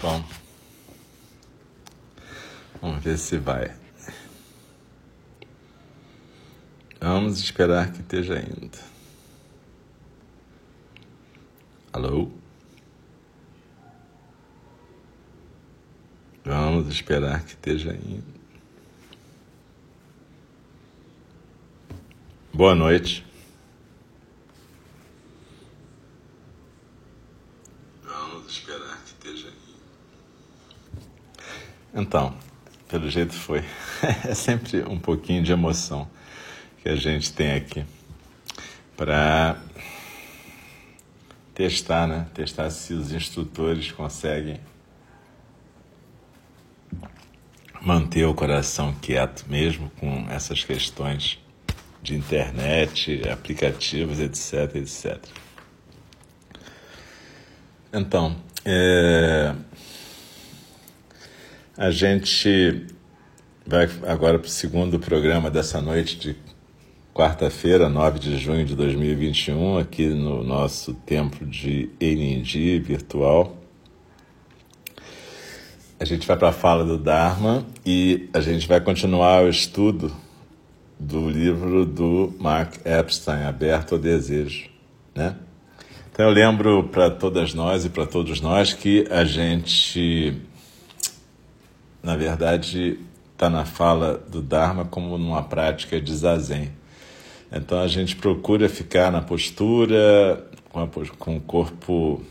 Bom, vamos ver se vai. Vamos esperar que esteja indo. Alô? Vamos esperar que esteja indo. Boa noite. Vamos esperar que esteja indo. Então, pelo jeito foi. É sempre um pouquinho de emoção que a gente tem aqui para testar, né? Testar se os instrutores conseguem manter o coração quieto mesmo com essas questões de internet, aplicativos, etc, etc. Então, é... a gente vai agora para o segundo programa dessa noite de quarta-feira, 9 de junho de 2021, aqui no nosso templo de Enindi virtual. A gente vai para a fala do Dharma e a gente vai continuar o estudo do livro do Mark Epstein, Aberto ao Desejo, né? Então eu lembro para todas nós e para todos nós que a gente, na verdade, está na fala do Dharma como numa prática de zazen. Então a gente procura ficar na postura, com, a, com o corpo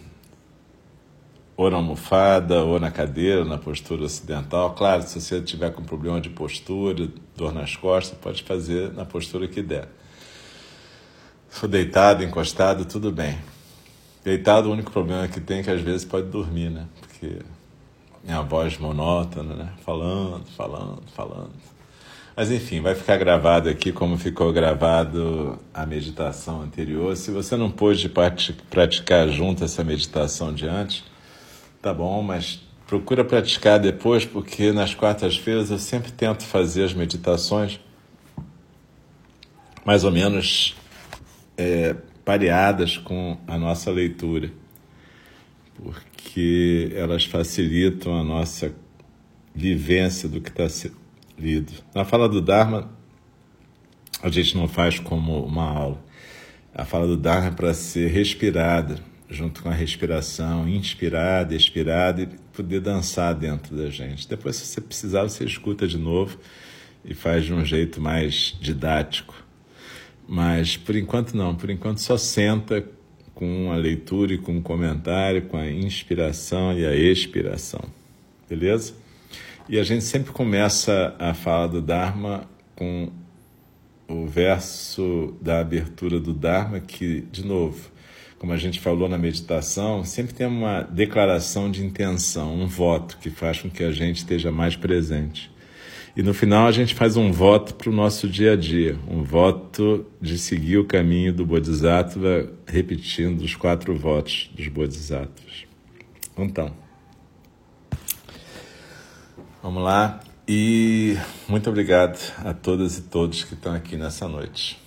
ou na almofada ou na cadeira, na postura ocidental. Claro, se você tiver com problema de postura, dor nas costas, pode fazer na postura que der. For deitado, encostado, tudo bem. Deitado, o único problema que tem é que às vezes pode dormir, né? Porque minha voz monótona, né? Falando, falando, falando. Mas enfim, vai ficar gravado aqui como ficou gravado a meditação anterior. Se você não pôde praticar junto essa meditação de antes, Tá bom, mas procura praticar depois, porque nas quartas-feiras eu sempre tento fazer as meditações mais ou menos é, pareadas com a nossa leitura, porque elas facilitam a nossa vivência do que está lido. Na fala do Dharma, a gente não faz como uma aula. A fala do Dharma é para ser respirada junto com a respiração, inspirada, expirada e poder dançar dentro da gente. Depois, se você precisar, você escuta de novo e faz de um jeito mais didático. Mas por enquanto não, por enquanto só senta com a leitura e com o comentário, com a inspiração e a expiração. Beleza? E a gente sempre começa a fala do Dharma com o verso da abertura do Dharma, que, de novo, como a gente falou na meditação, sempre tem uma declaração de intenção, um voto que faz com que a gente esteja mais presente. E no final a gente faz um voto para o nosso dia a dia, um voto de seguir o caminho do Bodhisattva, repetindo os quatro votos dos Bodhisattvas. Então, vamos lá e muito obrigado a todas e todos que estão aqui nessa noite.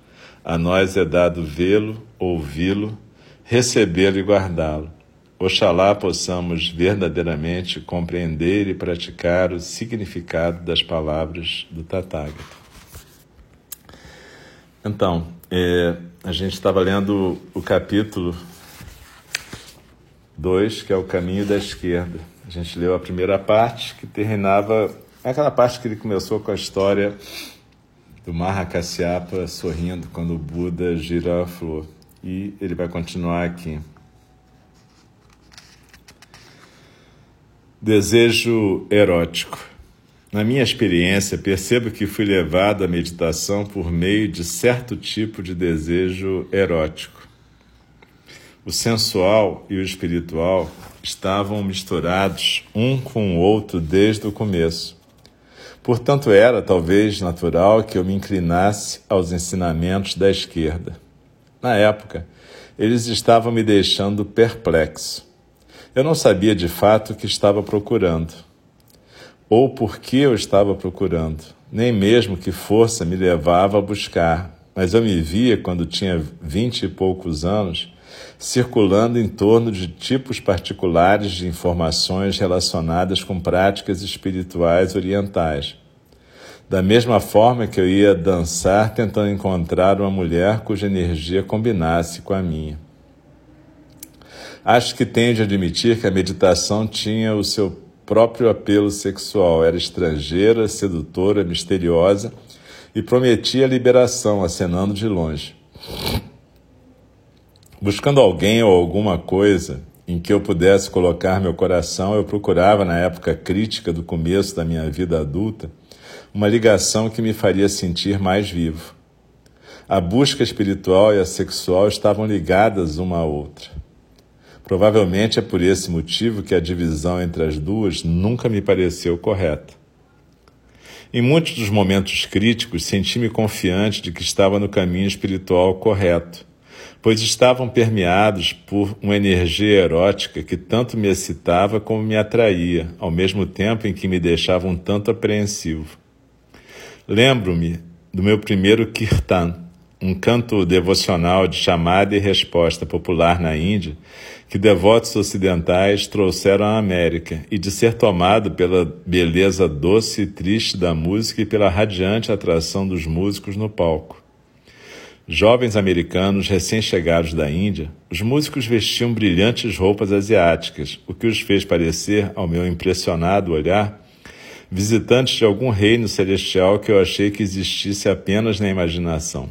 A nós é dado vê-lo, ouvi-lo, recebê-lo e guardá-lo. Oxalá possamos verdadeiramente compreender e praticar o significado das palavras do Tathagata. Então, é, a gente estava lendo o capítulo 2, que é o caminho da esquerda. A gente leu a primeira parte, que terminava aquela parte que ele começou com a história do Mahakasyapa sorrindo quando o Buda gira a flor. E ele vai continuar aqui. Desejo erótico. Na minha experiência, percebo que fui levado à meditação por meio de certo tipo de desejo erótico. O sensual e o espiritual estavam misturados um com o outro desde o começo. Portanto, era talvez natural que eu me inclinasse aos ensinamentos da esquerda. Na época, eles estavam me deixando perplexo. Eu não sabia de fato o que estava procurando, ou por que eu estava procurando, nem mesmo que força me levava a buscar, mas eu me via, quando tinha vinte e poucos anos, circulando em torno de tipos particulares de informações relacionadas com práticas espirituais orientais. Da mesma forma que eu ia dançar tentando encontrar uma mulher cuja energia combinasse com a minha. Acho que tenho de admitir que a meditação tinha o seu próprio apelo sexual. Era estrangeira, sedutora, misteriosa e prometia liberação, acenando de longe. Buscando alguém ou alguma coisa em que eu pudesse colocar meu coração, eu procurava, na época crítica do começo da minha vida adulta, uma ligação que me faria sentir mais vivo. A busca espiritual e a sexual estavam ligadas uma à outra. Provavelmente é por esse motivo que a divisão entre as duas nunca me pareceu correta. Em muitos dos momentos críticos, senti-me confiante de que estava no caminho espiritual correto, pois estavam permeados por uma energia erótica que tanto me excitava como me atraía, ao mesmo tempo em que me deixava um tanto apreensivo. Lembro-me do meu primeiro kirtan, um canto devocional de chamada e resposta popular na Índia, que devotos ocidentais trouxeram à América, e de ser tomado pela beleza doce e triste da música e pela radiante atração dos músicos no palco. Jovens americanos recém-chegados da Índia, os músicos vestiam brilhantes roupas asiáticas, o que os fez parecer, ao meu impressionado olhar, visitantes de algum reino celestial que eu achei que existisse apenas na imaginação.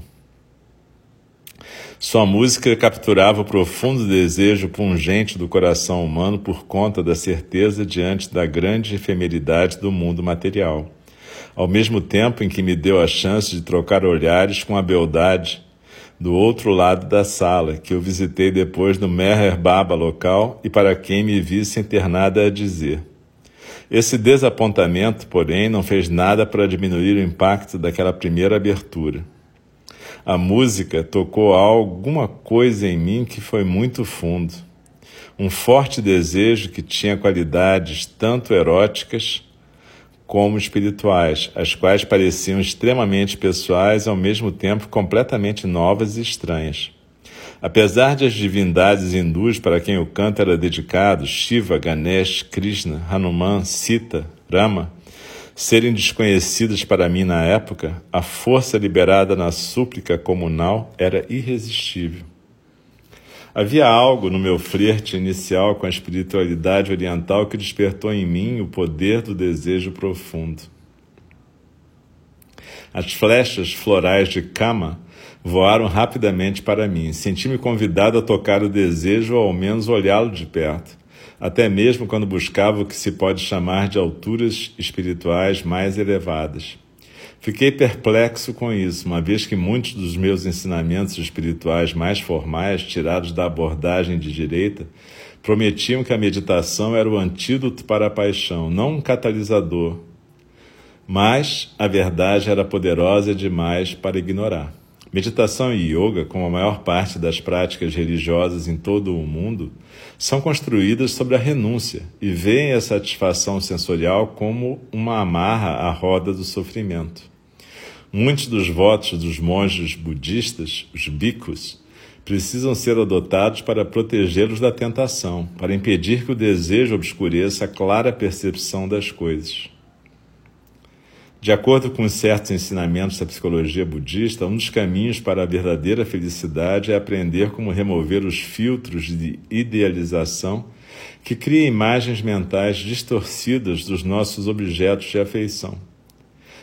Sua música capturava o profundo desejo pungente do coração humano por conta da certeza diante da grande efemeridade do mundo material, ao mesmo tempo em que me deu a chance de trocar olhares com a beldade do outro lado da sala, que eu visitei depois no Meher Baba local e para quem me vi sem ter nada a dizer. Esse desapontamento, porém, não fez nada para diminuir o impacto daquela primeira abertura. A música tocou alguma coisa em mim que foi muito fundo. Um forte desejo que tinha qualidades tanto eróticas como espirituais, as quais pareciam extremamente pessoais ao mesmo tempo completamente novas e estranhas. Apesar de as divindades hindus para quem o canto era dedicado, Shiva, Ganesh, Krishna, Hanuman, Sita, Rama, serem desconhecidas para mim na época, a força liberada na súplica comunal era irresistível. Havia algo no meu flerte inicial com a espiritualidade oriental que despertou em mim o poder do desejo profundo. As flechas florais de Kama voaram rapidamente para mim. Senti-me convidado a tocar o desejo ou ao menos olhá-lo de perto até mesmo quando buscava o que se pode chamar de alturas espirituais mais elevadas. Fiquei perplexo com isso, uma vez que muitos dos meus ensinamentos espirituais mais formais, tirados da abordagem de direita, prometiam que a meditação era o antídoto para a paixão, não um catalisador. Mas a verdade era poderosa demais para ignorar. Meditação e yoga, como a maior parte das práticas religiosas em todo o mundo, são construídas sobre a renúncia e veem a satisfação sensorial como uma amarra à roda do sofrimento. Muitos dos votos dos monges budistas, os bhikkhus, precisam ser adotados para protegê-los da tentação, para impedir que o desejo obscureça a clara percepção das coisas. De acordo com certos ensinamentos da psicologia budista, um dos caminhos para a verdadeira felicidade é aprender como remover os filtros de idealização que criam imagens mentais distorcidas dos nossos objetos de afeição.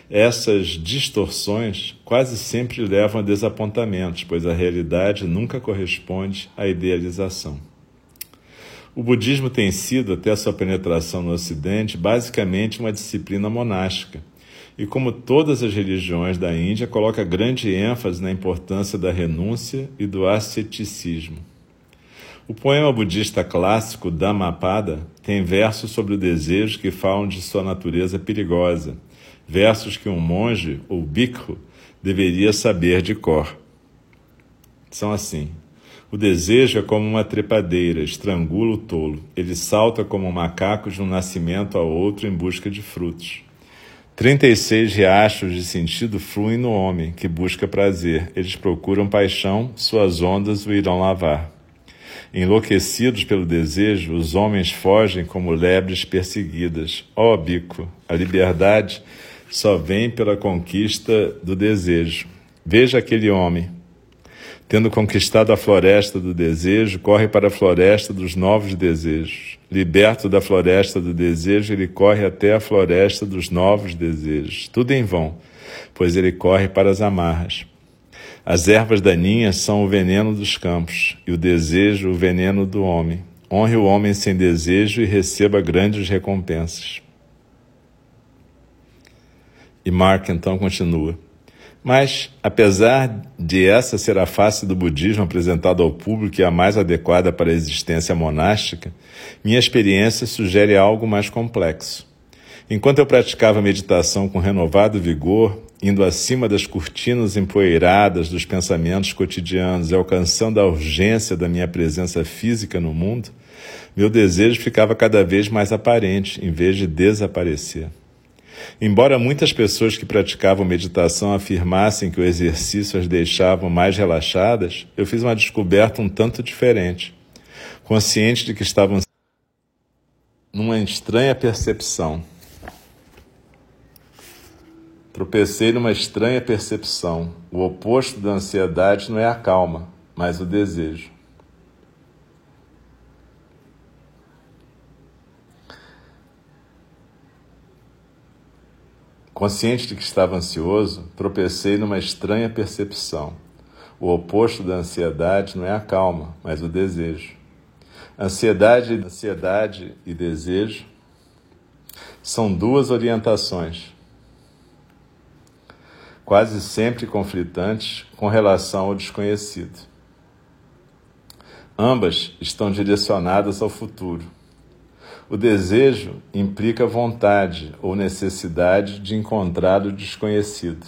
Essas distorções quase sempre levam a desapontamentos, pois a realidade nunca corresponde à idealização. O budismo tem sido, até sua penetração no Ocidente, basicamente uma disciplina monástica e, como todas as religiões da Índia, coloca grande ênfase na importância da renúncia e do asceticismo. O poema budista clássico Dhammapada tem versos sobre o desejo que falam de sua natureza perigosa, versos que um monge ou bhikkhu deveria saber de cor. São assim: O desejo é como uma trepadeira, estrangula o tolo. Ele salta como um macaco de um nascimento a outro em busca de frutos. Trinta e seis riachos de sentido fluem no homem que busca prazer. Eles procuram paixão, suas ondas o irão lavar. Enlouquecidos pelo desejo, os homens fogem como lebres perseguidas. Ó oh, bico, a liberdade só vem pela conquista do desejo. Veja aquele homem, Tendo conquistado a floresta do desejo, corre para a floresta dos novos desejos. Liberto da floresta do desejo, ele corre até a floresta dos novos desejos. Tudo em vão, pois ele corre para as amarras. As ervas daninhas são o veneno dos campos, e o desejo o veneno do homem. Honre o homem sem desejo e receba grandes recompensas. E Mark então continua. Mas, apesar de essa ser a face do budismo apresentada ao público e a mais adequada para a existência monástica, minha experiência sugere algo mais complexo. Enquanto eu praticava meditação com renovado vigor, indo acima das cortinas empoeiradas dos pensamentos cotidianos e alcançando a urgência da minha presença física no mundo, meu desejo ficava cada vez mais aparente, em vez de desaparecer. Embora muitas pessoas que praticavam meditação afirmassem que o exercício as deixava mais relaxadas, eu fiz uma descoberta um tanto diferente. Consciente de que estavam numa estranha percepção. Tropecei numa estranha percepção. O oposto da ansiedade não é a calma, mas o desejo. Consciente de que estava ansioso, tropecei numa estranha percepção. O oposto da ansiedade não é a calma, mas o desejo. Ansiedade, ansiedade e desejo são duas orientações, quase sempre conflitantes com relação ao desconhecido. Ambas estão direcionadas ao futuro o desejo implica vontade ou necessidade de encontrar o desconhecido,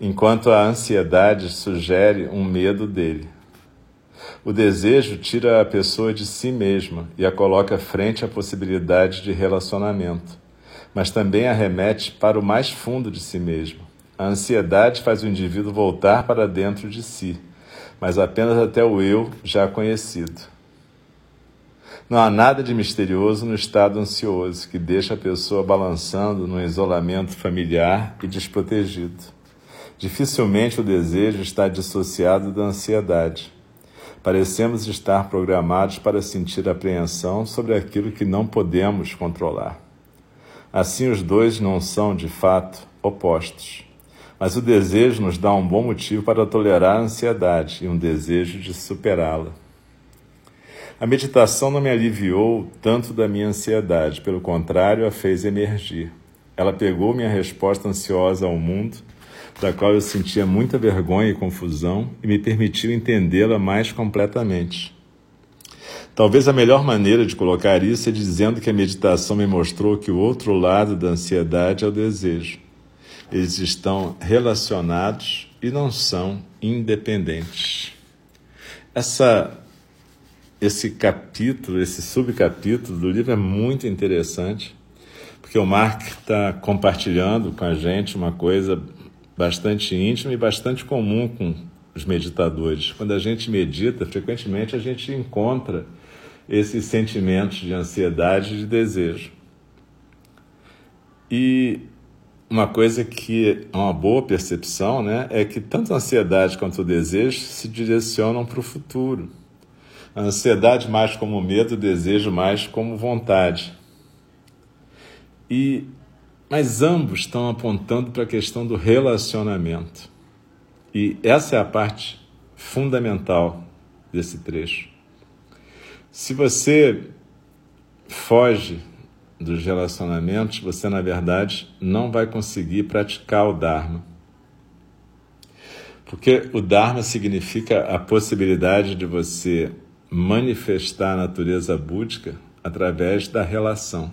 enquanto a ansiedade sugere um medo dele. O desejo tira a pessoa de si mesma e a coloca frente à possibilidade de relacionamento, mas também a remete para o mais fundo de si mesmo. A ansiedade faz o indivíduo voltar para dentro de si, mas apenas até o eu já conhecido. Não há nada de misterioso no estado ansioso que deixa a pessoa balançando no isolamento familiar e desprotegido. Dificilmente o desejo está dissociado da ansiedade. Parecemos estar programados para sentir apreensão sobre aquilo que não podemos controlar. Assim, os dois não são, de fato, opostos. Mas o desejo nos dá um bom motivo para tolerar a ansiedade e um desejo de superá-la. A meditação não me aliviou tanto da minha ansiedade, pelo contrário, a fez emergir. Ela pegou minha resposta ansiosa ao mundo, da qual eu sentia muita vergonha e confusão, e me permitiu entendê-la mais completamente. Talvez a melhor maneira de colocar isso é dizendo que a meditação me mostrou que o outro lado da ansiedade é o desejo. Eles estão relacionados e não são independentes. Essa esse capítulo, esse subcapítulo do livro é muito interessante, porque o Mark está compartilhando com a gente uma coisa bastante íntima e bastante comum com os meditadores. Quando a gente medita, frequentemente a gente encontra esses sentimentos de ansiedade e de desejo. E uma coisa que é uma boa percepção né, é que tanto a ansiedade quanto o desejo se direcionam para o futuro. A ansiedade mais como medo, o desejo mais como vontade. E mas ambos estão apontando para a questão do relacionamento. E essa é a parte fundamental desse trecho. Se você foge dos relacionamentos, você na verdade não vai conseguir praticar o Dharma. Porque o Dharma significa a possibilidade de você manifestar a natureza búdica através da relação.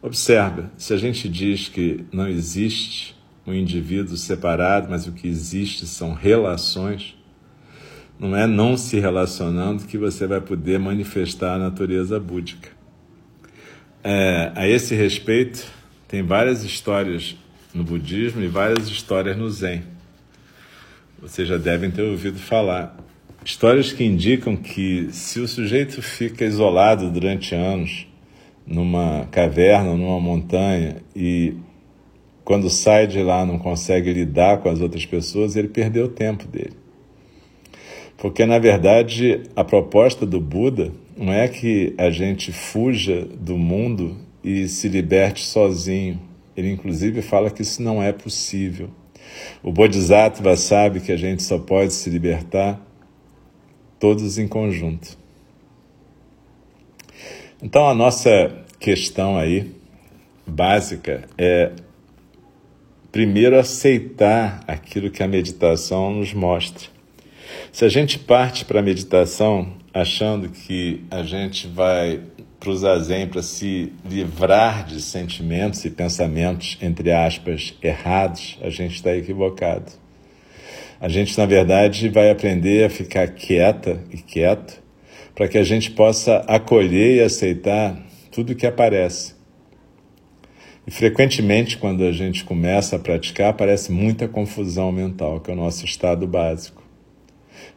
Observa, se a gente diz que não existe um indivíduo separado, mas o que existe são relações, não é não se relacionando que você vai poder manifestar a natureza búdica. É, a esse respeito, tem várias histórias no budismo e várias histórias no Zen. Vocês já devem ter ouvido falar. Histórias que indicam que se o sujeito fica isolado durante anos numa caverna, numa montanha e quando sai de lá não consegue lidar com as outras pessoas, ele perdeu o tempo dele. Porque, na verdade, a proposta do Buda não é que a gente fuja do mundo e se liberte sozinho. Ele, inclusive, fala que isso não é possível. O Bodhisattva sabe que a gente só pode se libertar todos em conjunto. Então, a nossa questão aí, básica, é primeiro aceitar aquilo que a meditação nos mostra. Se a gente parte para a meditação achando que a gente vai para o zazen para se livrar de sentimentos e pensamentos, entre aspas, errados, a gente está equivocado. A gente, na verdade, vai aprender a ficar quieta e quieto para que a gente possa acolher e aceitar tudo que aparece. E frequentemente, quando a gente começa a praticar, aparece muita confusão mental, que é o nosso estado básico.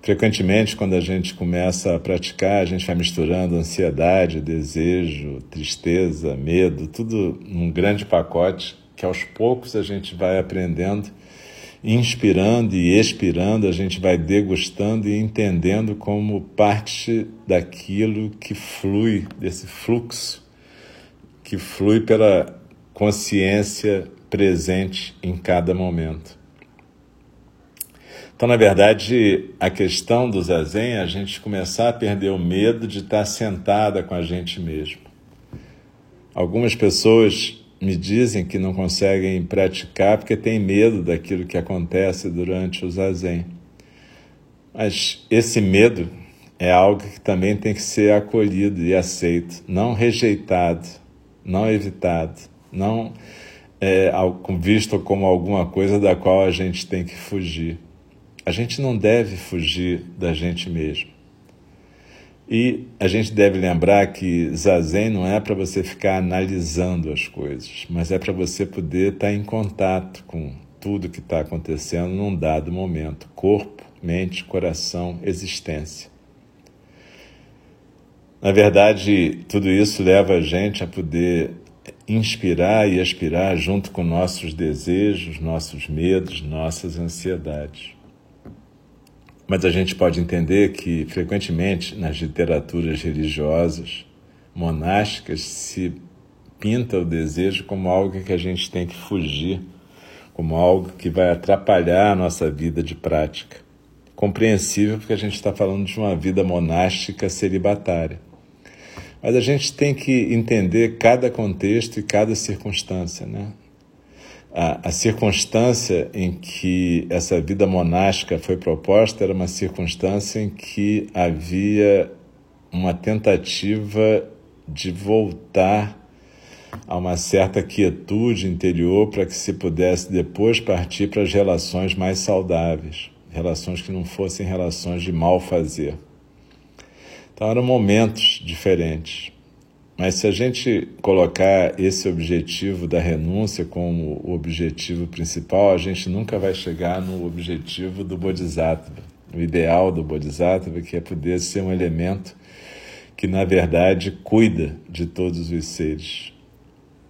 Frequentemente, quando a gente começa a praticar, a gente vai misturando ansiedade, desejo, tristeza, medo, tudo num grande pacote que aos poucos a gente vai aprendendo, inspirando e expirando, a gente vai degustando e entendendo como parte daquilo que flui, desse fluxo que flui pela consciência presente em cada momento. Então, na verdade, a questão do zazen é a gente começar a perder o medo de estar sentada com a gente mesmo. Algumas pessoas me dizem que não conseguem praticar porque têm medo daquilo que acontece durante o zazen. Mas esse medo é algo que também tem que ser acolhido e aceito, não rejeitado, não evitado, não é, visto como alguma coisa da qual a gente tem que fugir. A gente não deve fugir da gente mesmo. E a gente deve lembrar que zazen não é para você ficar analisando as coisas, mas é para você poder estar tá em contato com tudo que está acontecendo num dado momento corpo, mente, coração, existência. Na verdade, tudo isso leva a gente a poder inspirar e aspirar junto com nossos desejos, nossos medos, nossas ansiedades. Mas a gente pode entender que, frequentemente, nas literaturas religiosas, monásticas, se pinta o desejo como algo que a gente tem que fugir, como algo que vai atrapalhar a nossa vida de prática. Compreensível porque a gente está falando de uma vida monástica celibatária. Mas a gente tem que entender cada contexto e cada circunstância, né? A, a, circunstância em que essa vida monástica foi proposta era uma circunstância em que havia uma tentativa de voltar a uma certa quietude interior para que se pudesse depois partir para as relações mais saudáveis, relações que não fossem relações de mal fazer. Então eram momentos diferentes. Mas se a gente colocar esse objetivo da renúncia como o objetivo principal, a gente nunca vai chegar no objetivo do Bodhisattva, o ideal do Bodhisattva, que é poder ser um elemento que, na verdade, cuida de todos os seres.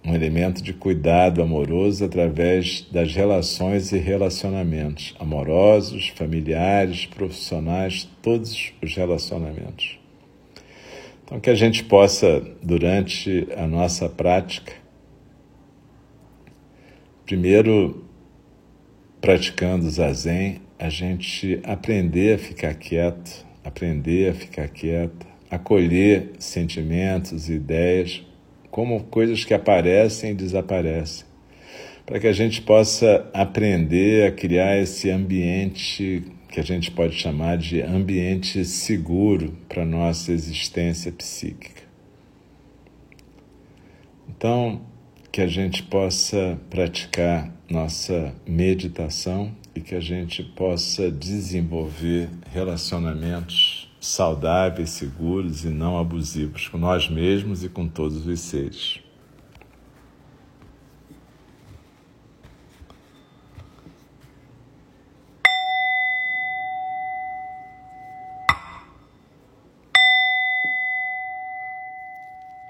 um elemento de cuidado amoroso através das relações e relacionamentos amorosos, familiares, profissionais, todos os relacionamentos. Então, que a gente possa, durante a nossa prática, primeiro praticando o zazen, a gente aprender a ficar quieto, aprender a ficar quieta, acolher sentimentos ideias como coisas que aparecem e desaparecem, para que a gente possa aprender a criar esse ambiente que a gente pode chamar de ambiente seguro para nossa existência psíquica. Então, que a gente possa praticar nossa meditação e que a gente possa desenvolver relacionamentos saudáveis, seguros e não abusivos com nós mesmos e com todos os seres.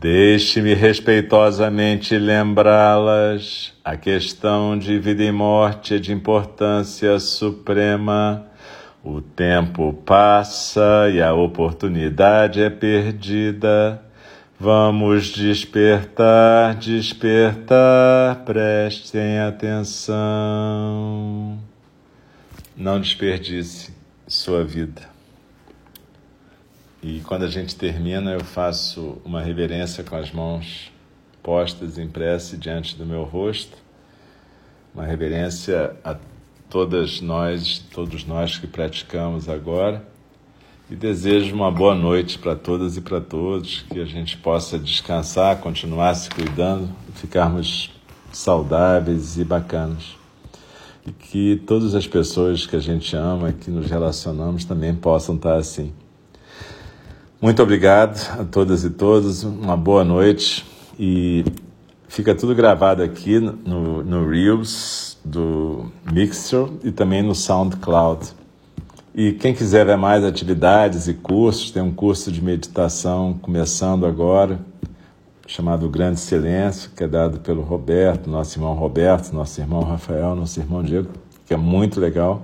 Deixe-me respeitosamente lembrá-las. A questão de vida e morte é de importância suprema o tempo passa e a oportunidade é perdida. Vamos despertar, despertar, prestem atenção. Não desperdice sua vida. E quando a gente termina, eu faço uma reverência com as mãos postas em prece diante do meu rosto, uma reverência a todas nós, todos nós que praticamos agora. E desejo uma boa noite para todas e para todos, que a gente possa descansar, continuar se cuidando, ficarmos saudáveis e bacanas. E que todas as pessoas que a gente ama, que nos relacionamos, também possam estar assim. Muito obrigado a todas e todos, uma boa noite e fica tudo gravado aqui no, no Reels do Mixer e também no SoundCloud. E quem quiser ver mais atividades e cursos, tem um curso de meditação começando agora, chamado Grande Silêncio, que é dado pelo Roberto, nosso irmão Roberto, nosso irmão Rafael, nosso irmão Diego, que é muito legal.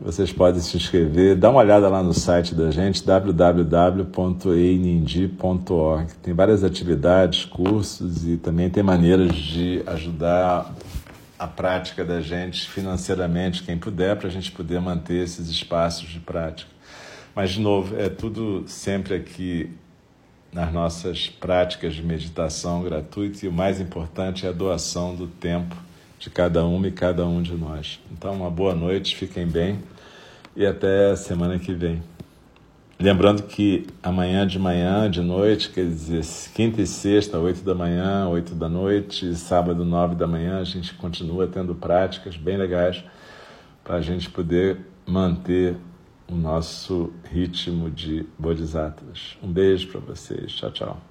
Vocês podem se inscrever, dá uma olhada lá no site da gente, www.einindi.org. Tem várias atividades, cursos e também tem maneiras de ajudar a prática da gente financeiramente, quem puder, para a gente poder manter esses espaços de prática. Mas, de novo, é tudo sempre aqui nas nossas práticas de meditação gratuita e o mais importante é a doação do tempo de cada uma e cada um de nós. Então, uma boa noite, fiquem bem e até semana que vem. Lembrando que amanhã de manhã, de noite, quer dizer, quinta e sexta, oito da manhã, oito da noite, sábado, nove da manhã, a gente continua tendo práticas bem legais para a gente poder manter o nosso ritmo de bodhisattvas. Um beijo para vocês. Tchau, tchau.